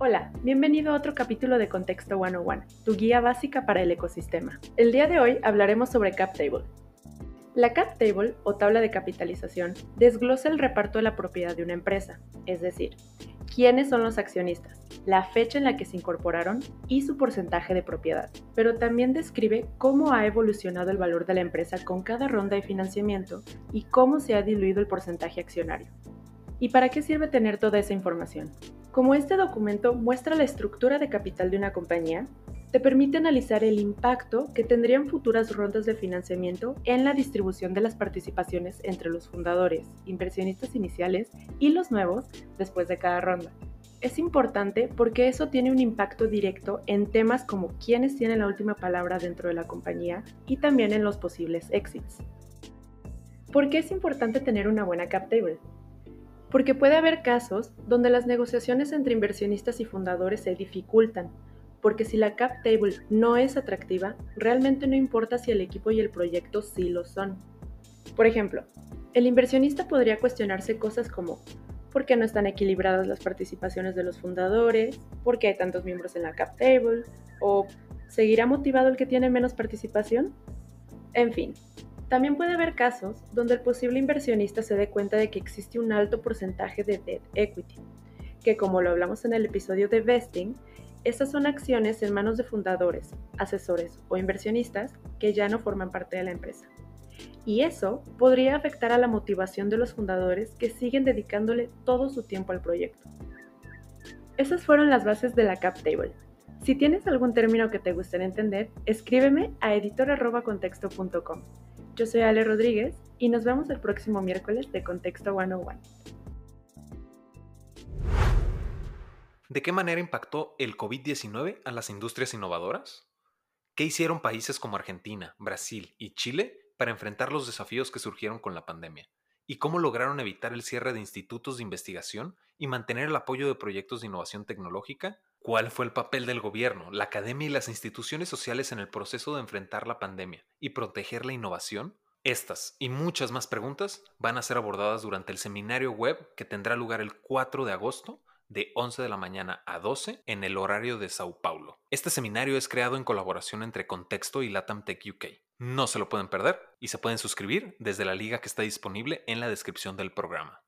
Hola, bienvenido a otro capítulo de Contexto 101, tu guía básica para el ecosistema. El día de hoy hablaremos sobre Cap Table. La Cap Table, o tabla de capitalización, desglosa el reparto de la propiedad de una empresa, es decir, quiénes son los accionistas, la fecha en la que se incorporaron y su porcentaje de propiedad. Pero también describe cómo ha evolucionado el valor de la empresa con cada ronda de financiamiento y cómo se ha diluido el porcentaje accionario. ¿Y para qué sirve tener toda esa información? Como este documento muestra la estructura de capital de una compañía, te permite analizar el impacto que tendrían futuras rondas de financiamiento en la distribución de las participaciones entre los fundadores, inversionistas iniciales y los nuevos después de cada ronda. Es importante porque eso tiene un impacto directo en temas como quiénes tienen la última palabra dentro de la compañía y también en los posibles exits. ¿Por qué es importante tener una buena cap table? Porque puede haber casos donde las negociaciones entre inversionistas y fundadores se dificultan, porque si la cap table no es atractiva, realmente no importa si el equipo y el proyecto sí lo son. Por ejemplo, el inversionista podría cuestionarse cosas como ¿por qué no están equilibradas las participaciones de los fundadores? ¿Por qué hay tantos miembros en la cap table? ¿O seguirá motivado el que tiene menos participación? En fin, también puede haber casos donde el posible inversionista se dé cuenta de que existe un alto porcentaje de debt equity, que como lo hablamos en el episodio de vesting, estas son acciones en manos de fundadores, asesores o inversionistas que ya no forman parte de la empresa. Y eso podría afectar a la motivación de los fundadores que siguen dedicándole todo su tiempo al proyecto. Esas fueron las bases de la cap table. Si tienes algún término que te gustaría entender, escríbeme a editor.contexto.com. Yo soy Ale Rodríguez y nos vemos el próximo miércoles de Contexto 101. ¿De qué manera impactó el COVID-19 a las industrias innovadoras? ¿Qué hicieron países como Argentina, Brasil y Chile para enfrentar los desafíos que surgieron con la pandemia? ¿Y cómo lograron evitar el cierre de institutos de investigación y mantener el apoyo de proyectos de innovación tecnológica? ¿Cuál fue el papel del gobierno, la academia y las instituciones sociales en el proceso de enfrentar la pandemia y proteger la innovación? Estas y muchas más preguntas van a ser abordadas durante el seminario web que tendrá lugar el 4 de agosto de 11 de la mañana a 12 en el horario de Sao Paulo. Este seminario es creado en colaboración entre Contexto y Latam Tech UK. No se lo pueden perder y se pueden suscribir desde la liga que está disponible en la descripción del programa.